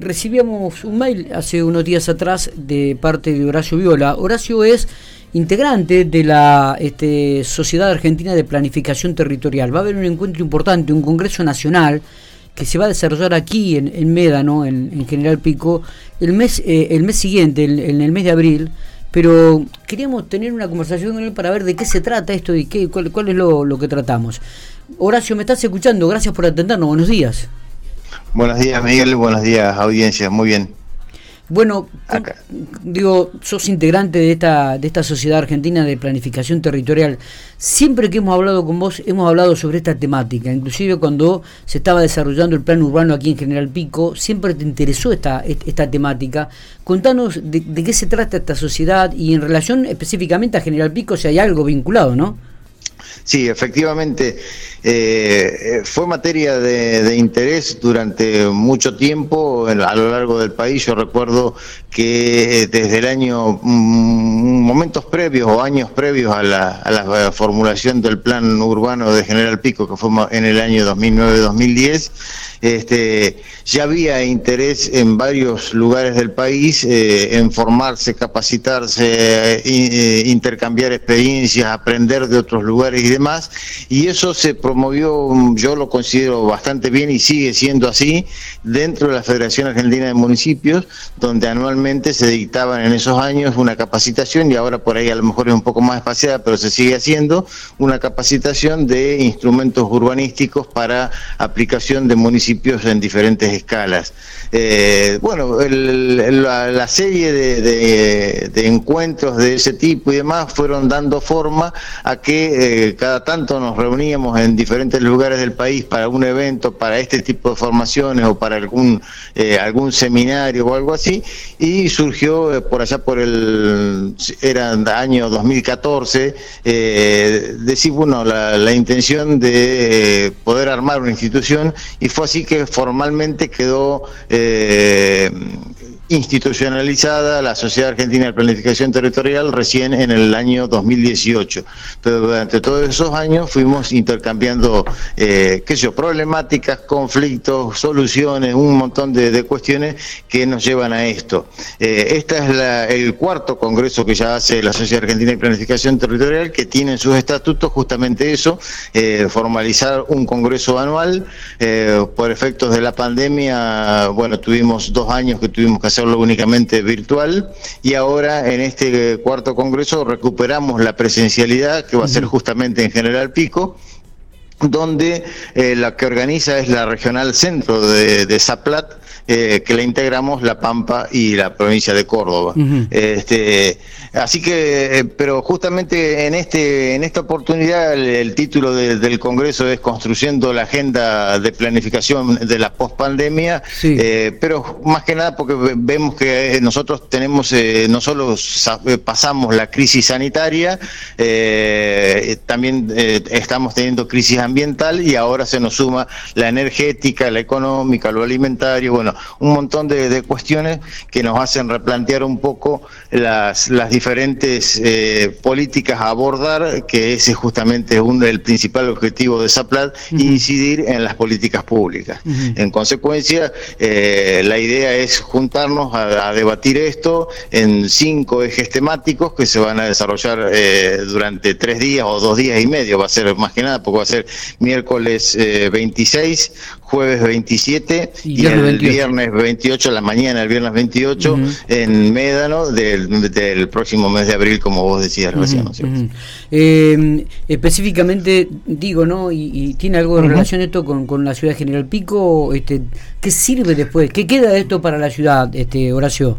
recibíamos un mail hace unos días atrás de parte de Horacio Viola. Horacio es integrante de la este, Sociedad Argentina de Planificación Territorial. Va a haber un encuentro importante, un congreso nacional que se va a desarrollar aquí en, Médano, en, General Pico, el mes, eh, el mes siguiente, en el mes de abril. Pero queríamos tener una conversación con él para ver de qué se trata esto y qué, cuál, cuál es lo que tratamos. Horacio, ¿me estás escuchando? Gracias por atendernos. Buenos días. Buenos días, Miguel. Buenos días, audiencia. Muy bien. Bueno, digo, sos integrante de esta, de esta Sociedad Argentina de Planificación Territorial. Siempre que hemos hablado con vos, hemos hablado sobre esta temática. Inclusive cuando se estaba desarrollando el plan urbano aquí en General Pico, siempre te interesó esta, esta temática. Contanos de, de qué se trata esta sociedad y en relación específicamente a General Pico, si hay algo vinculado, ¿no? Sí, efectivamente, eh, fue materia de, interés durante mucho tiempo a lo largo del país. Yo recuerdo que eh, desde el año, mm, momentos previos o años previos a la, a la formulación del plan urbano de General Pico, que fue en el año 2009-2010, este, ya había interés en varios lugares del país eh, en formarse, capacitarse, eh, intercambiar experiencias, aprender de otros lugares y demás. Y eso se promovió, yo lo considero bastante bien y sigue siendo así, dentro de la Federación Argentina de Municipios, donde anualmente se dictaban en esos años una capacitación y ahora por ahí a lo mejor es un poco más espaciada, pero se sigue haciendo una capacitación de instrumentos urbanísticos para aplicación de municipios en diferentes escalas. Eh, bueno, la, serie de, encuentros de ese tipo y demás fueron dando forma a que eh, cada tanto nos reuníamos en diferentes lugares del país para un evento, para este tipo de formaciones o para algún, eh, algún seminario o algo así, y surgió por allá por el, era año 2014, decir, bueno, la, la intención de poder armar una institución y fue así que formalmente quedó eh, institucionalizada la Sociedad Argentina de Planificación Territorial recién en el año 2018. Pero durante todos esos años fuimos intercambiando, eh, qué sé yo, problemáticas, conflictos, soluciones, un montón de, cuestiones que nos llevan a esto. Eh, este es el cuarto congreso que ya hace la Sociedad Argentina de Planificación Territorial, que tiene en sus estatutos justamente eso, eh, formalizar un congreso anual. Eh, por efectos de la pandemia, bueno, tuvimos dos años que tuvimos que hacerlo únicamente virtual. Y ahora en este cuarto congreso recuperamos la presencialidad que va a ser justamente en General Pico donde eh, la que organiza es la regional centro de, de Zaplat, eh, que la integramos La Pampa y la provincia de Córdoba. este, así que, eh, pero justamente en este en esta oportunidad el, título del Congreso es Construyendo la Agenda de Planificación de la Postpandemia, eh, pero más que nada porque vemos que nosotros tenemos, no solo pasamos la crisis sanitaria, también estamos teniendo crisis ambiental y ahora se nos suma la energética, la económica, lo alimentario, bueno, un montón de, cuestiones que nos hacen replantear un poco las, las diferentes eh, políticas a abordar, que ese justamente es uno del principal objetivo de SAPLAT, incidir en las políticas públicas. En consecuencia, eh, la idea es juntarnos a, debatir esto en cinco ejes temáticos que se van a desarrollar eh, durante tres días o dos días y medio, va a ser más que nada, porque va a ser miércoles 26, jueves 27 y, el viernes 28 de la mañana, el viernes 28 en Médano del, próximo mes de abril, como vos decías recién. Eh, específicamente, digo, ¿no? Y, tiene algo de relación esto con, con, la ciudad de General Pico, este, ¿qué sirve después? ¿Qué queda de esto para la ciudad, este Horacio?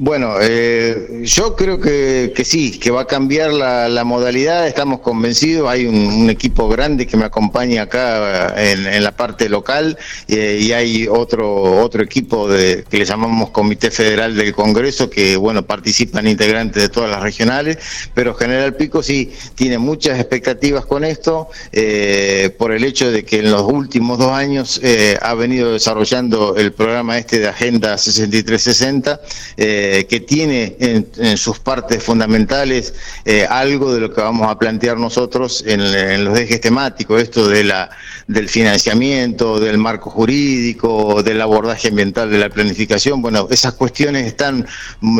Bueno, eh, yo creo que, que, sí, que va a cambiar la, modalidad, estamos convencidos, hay un, equipo grande que me acompaña acá en, la parte local eh, y hay otro otro equipo de, que le llamamos Comité Federal del Congreso que, bueno, participan integrantes de todas las regionales, pero General Pico sí tiene muchas expectativas con esto eh, por el hecho de que en los últimos dos años ha venido desarrollando el programa este de Agenda 6360. Eh, eh, que tiene en, sus partes fundamentales eh, algo de lo que vamos a plantear nosotros en, los ejes temáticos, esto de la, del financiamiento, del marco jurídico, del abordaje ambiental de la planificación. Bueno, esas cuestiones están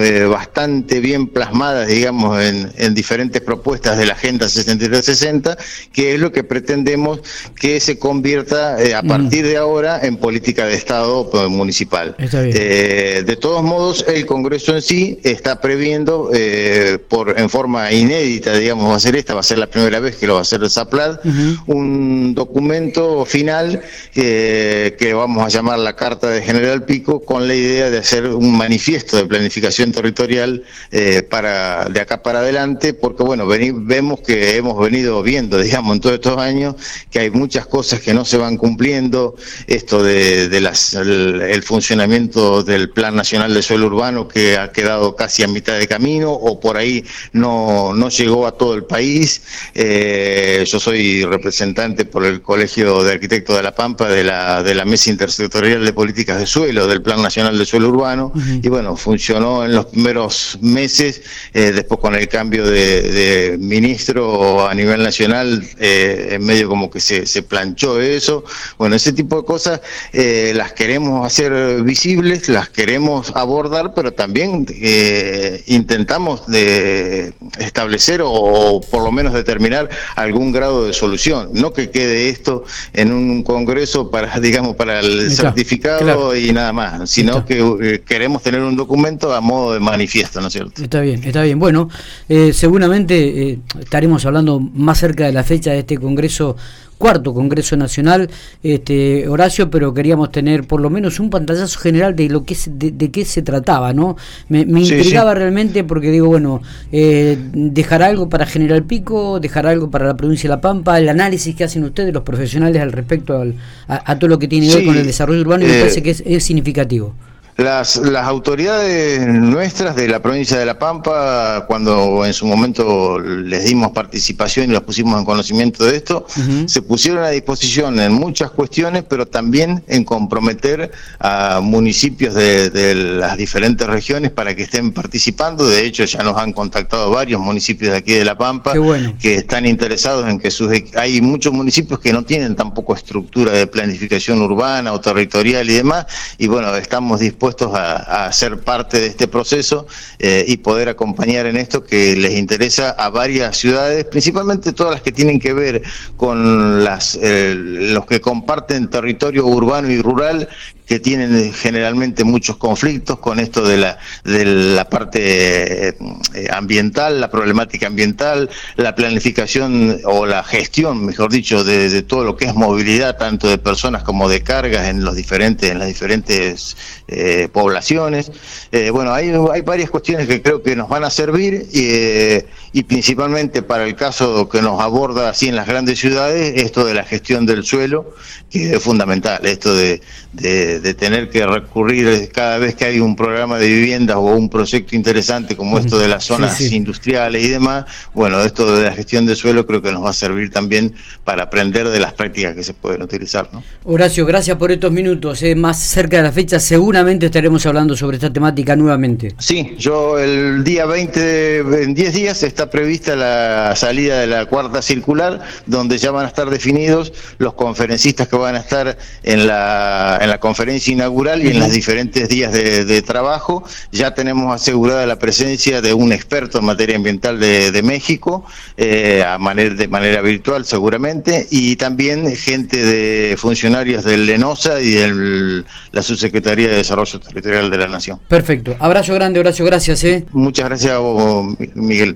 eh, bastante bien plasmadas, digamos, en, en diferentes propuestas de la Agenda 6360, que es lo que pretendemos que se convierta a partir de ahora en política de Estado municipal. de todos modos, el Congreso en sí está previendo, eh, por en forma inédita, digamos, va a ser esta, va a ser la primera vez que lo va a hacer el SAPLAD, un documento final eh, que vamos a llamar la Carta de General Pico, con la idea de hacer un manifiesto de planificación territorial eh, para de acá para adelante, porque bueno, vemos que hemos venido viendo, digamos, en todos estos años, que hay muchas cosas que no se van cumpliendo, esto de, las, el funcionamiento del Plan Nacional de Suelo Urbano, que ha quedado casi a mitad de camino o por ahí no, no llegó a todo el país. Eh, yo soy representante por el Colegio de Arquitectos de La Pampa de la, de la Mesa Intersectorial de Políticas de Suelo, del Plan Nacional de Suelo Urbano, y bueno, funcionó en los primeros meses, eh, después con el cambio de, ministro a nivel nacional, eh, en medio como que se, se planchó eso. Bueno, ese tipo de cosas las queremos hacer visibles, las queremos abordar, pero también eh, intentamos de establecer o, por lo menos determinar algún grado de solución, no que quede esto en un congreso para, digamos, para el certificado y nada más, sino que eh, queremos tener un documento a modo de manifiesto, ¿no es cierto? Está bien, está bien. Bueno, eh, seguramente estaremos hablando más cerca de la fecha de este congreso cuarto Congreso Nacional, este, Horacio, pero queríamos tener por lo menos un pantallazo general de lo que de, qué se trataba, ¿no? Me, intrigaba realmente porque digo, bueno, eh, dejar algo para General Pico, dejar algo para la provincia de La Pampa, el análisis que hacen ustedes, los profesionales, al respecto a, todo lo que tiene que ver con el desarrollo urbano, y me eh, parece que es significativo. Las, las autoridades nuestras de la provincia de La Pampa, cuando en su momento les dimos participación y los pusimos en conocimiento de esto, se pusieron a disposición en muchas cuestiones, pero también en comprometer a municipios de, las diferentes regiones para que estén participando. De hecho, ya nos han contactado varios municipios de aquí de La Pampa que están interesados en que sus... Hay muchos municipios que no tienen tampoco estructura de planificación urbana o territorial y demás, y bueno, estamos dispuestos a, ser parte de este proceso eh, y poder acompañar en esto que les interesa a varias ciudades, principalmente todas las que tienen que ver con las, eh, los que comparten territorio urbano y rural que tienen generalmente muchos conflictos con esto de la, de la parte eh, ambiental, la problemática ambiental, la planificación o la gestión, mejor dicho, de, todo lo que es movilidad, tanto de personas como de cargas en los diferentes, en las diferentes eh, poblaciones. Eh, bueno, hay, hay varias cuestiones que creo que nos van a servir y, y principalmente para el caso que nos aborda así en las grandes ciudades, esto de la gestión del suelo, que es fundamental, esto de, de, tener que recurrir cada vez que hay un programa de viviendas o un proyecto interesante como esto de las zonas industriales y demás, bueno, esto de la gestión del suelo creo que nos va a servir también para aprender de las prácticas que se pueden utilizar. ¿no? Horacio, gracias por estos minutos. Eh, más cerca de la fecha seguramente estaremos hablando sobre esta temática nuevamente. Sí, yo el día 20, en 10 días, está prevista la salida de la cuarta circular, donde ya van a estar definidos los conferencistas que van a estar en la, en la conferencia inaugural y en los diferentes días de, trabajo. Ya tenemos asegurada la presencia de un experto en materia ambiental de, México, eh, a manera, de manera virtual seguramente, y también gente de funcionarios del LENOSA y de la Subsecretaría de Desarrollo Territorial de la Nación. Perfecto. Abrazo grande, Horacio, gracias. ¿eh? Muchas gracias a vos, Miguel.